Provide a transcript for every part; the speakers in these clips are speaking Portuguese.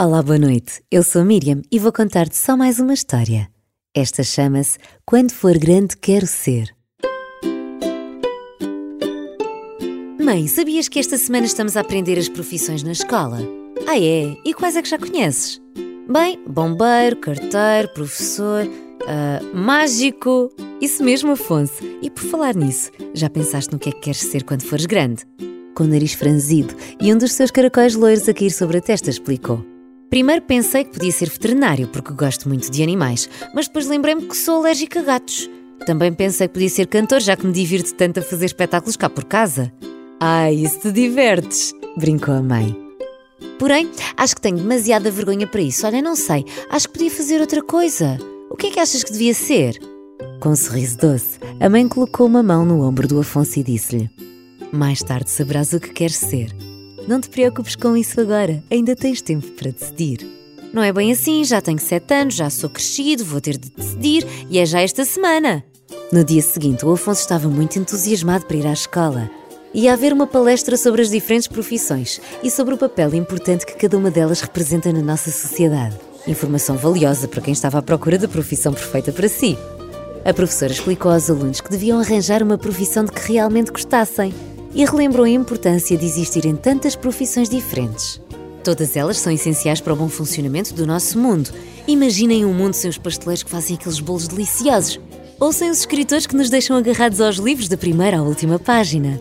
Olá, boa noite. Eu sou Miriam e vou contar-te só mais uma história. Esta chama-se Quando For Grande Quero Ser. Mãe, sabias que esta semana estamos a aprender as profissões na escola? Ah, é? E quais é que já conheces? Bem, bombeiro, carteiro, professor, uh, mágico. Isso mesmo, Afonso. E por falar nisso, já pensaste no que é que queres ser quando fores grande? Com o nariz franzido e um dos seus caracóis loiros a cair sobre a testa, explicou. Primeiro pensei que podia ser veterinário, porque gosto muito de animais, mas depois lembrei-me que sou alérgica a gatos. Também pensei que podia ser cantor, já que me divirto tanto a fazer espetáculos cá por casa. Ai, isso te divertes! brincou a mãe. Porém, acho que tenho demasiada vergonha para isso. Olha, não sei, acho que podia fazer outra coisa. O que é que achas que devia ser? Com um sorriso doce, a mãe colocou uma mão no ombro do Afonso e disse-lhe: Mais tarde saberás o que queres ser. Não te preocupes com isso agora, ainda tens tempo para decidir. Não é bem assim, já tenho sete anos, já sou crescido, vou ter de decidir e é já esta semana. No dia seguinte, o Afonso estava muito entusiasmado para ir à escola. Ia haver uma palestra sobre as diferentes profissões e sobre o papel importante que cada uma delas representa na nossa sociedade. Informação valiosa para quem estava à procura da profissão perfeita para si. A professora explicou aos alunos que deviam arranjar uma profissão de que realmente gostassem e relembrou a importância de existirem tantas profissões diferentes. Todas elas são essenciais para o bom funcionamento do nosso mundo. Imaginem um mundo sem os pasteleiros que fazem aqueles bolos deliciosos, ou sem os escritores que nos deixam agarrados aos livros da primeira à última página.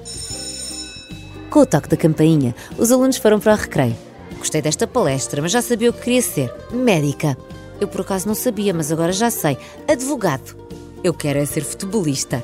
Com o toque da campainha, os alunos foram para o recreio. Gostei desta palestra, mas já sabia o que queria ser: médica. Eu por acaso não sabia, mas agora já sei: advogado. Eu quero é ser futebolista.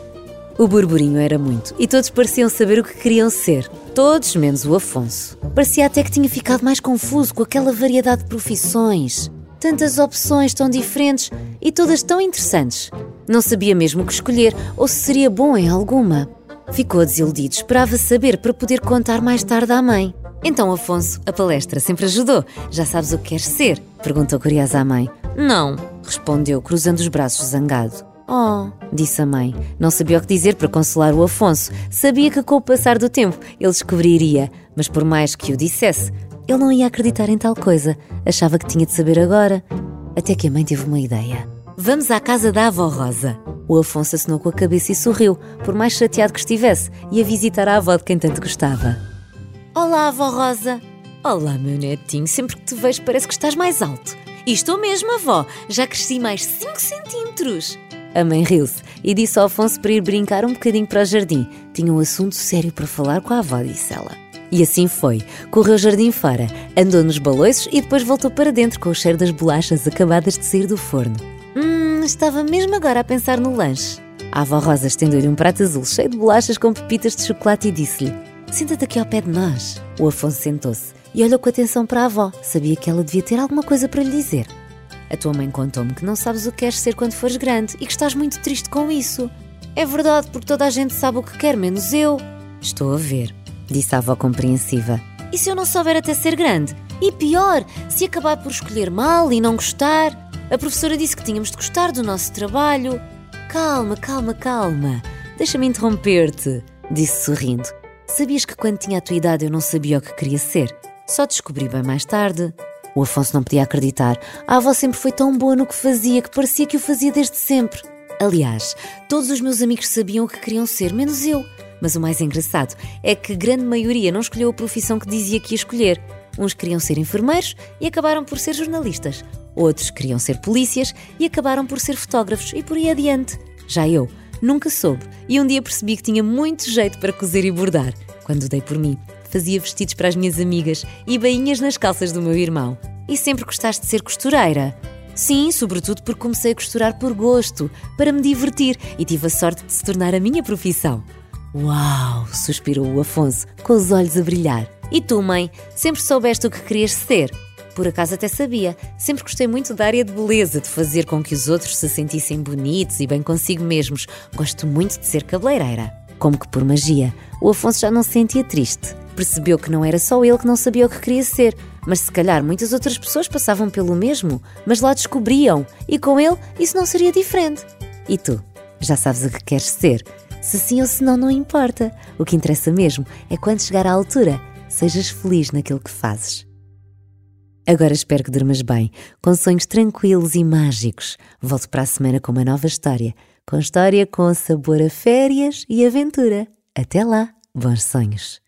O burburinho era muito e todos pareciam saber o que queriam ser. Todos menos o Afonso. Parecia até que tinha ficado mais confuso com aquela variedade de profissões. Tantas opções tão diferentes e todas tão interessantes. Não sabia mesmo o que escolher ou se seria bom em alguma. Ficou desiludido, esperava saber para poder contar mais tarde à mãe. Então, Afonso, a palestra sempre ajudou. Já sabes o que queres ser? Perguntou curiosa à mãe. Não, respondeu, cruzando os braços zangado. Oh, disse a mãe. Não sabia o que dizer para consolar o Afonso. Sabia que com o passar do tempo ele descobriria, mas por mais que o dissesse, ele não ia acreditar em tal coisa. Achava que tinha de saber agora. Até que a mãe teve uma ideia. Vamos à casa da avó Rosa. O Afonso assinou com a cabeça e sorriu, por mais chateado que estivesse, e a visitar a avó de quem tanto gostava. Olá, avó Rosa. Olá, meu netinho. Sempre que te vejo parece que estás mais alto. E estou mesmo, avó. Já cresci mais 5 centímetros. A mãe riu-se e disse ao Afonso para ir brincar um bocadinho para o jardim. Tinha um assunto sério para falar com a avó, disse ela. E assim foi. Correu o jardim fora, andou nos baloiços e depois voltou para dentro com o cheiro das bolachas acabadas de sair do forno. Hum, estava mesmo agora a pensar no lanche. A avó Rosa estendeu-lhe um prato azul cheio de bolachas com pepitas de chocolate e disse-lhe: Senta-te aqui ao pé de nós. O Afonso sentou-se e olhou com atenção para a avó. Sabia que ela devia ter alguma coisa para lhe dizer. A tua mãe contou-me que não sabes o que queres ser quando fores grande e que estás muito triste com isso. É verdade, porque toda a gente sabe o que quer, menos eu. Estou a ver, disse a avó compreensiva. E se eu não souber até ser grande? E pior, se acabar por escolher mal e não gostar? A professora disse que tínhamos de gostar do nosso trabalho. Calma, calma, calma. Deixa-me interromper-te, disse sorrindo. Sabias que quando tinha a tua idade eu não sabia o que queria ser? Só descobri bem mais tarde. O Afonso não podia acreditar. A avó sempre foi tão boa no que fazia que parecia que o fazia desde sempre. Aliás, todos os meus amigos sabiam o que queriam ser, menos eu. Mas o mais engraçado é que grande maioria não escolheu a profissão que dizia que ia escolher. Uns queriam ser enfermeiros e acabaram por ser jornalistas. Outros queriam ser polícias e acabaram por ser fotógrafos e por aí adiante. Já eu nunca soube e um dia percebi que tinha muito jeito para cozer e bordar. Quando dei por mim, fazia vestidos para as minhas amigas e bainhas nas calças do meu irmão. E sempre gostaste de ser costureira? Sim, sobretudo porque comecei a costurar por gosto, para me divertir e tive a sorte de se tornar a minha profissão. Uau! suspirou o Afonso, com os olhos a brilhar. E tu, mãe, sempre soubeste o que querias ser? Por acaso até sabia. Sempre gostei muito da área de beleza, de fazer com que os outros se sentissem bonitos e bem consigo mesmos. Gosto muito de ser cabeleireira. Como que por magia, o Afonso já não se sentia triste. Percebeu que não era só ele que não sabia o que queria ser, mas se calhar muitas outras pessoas passavam pelo mesmo, mas lá descobriam, e com ele isso não seria diferente. E tu? Já sabes o que queres ser? Se sim ou se não, não importa. O que interessa mesmo é quando chegar à altura, sejas feliz naquilo que fazes. Agora espero que durmas bem, com sonhos tranquilos e mágicos. Volto para a semana com uma nova história, com história com sabor a férias e aventura. Até lá, bons sonhos.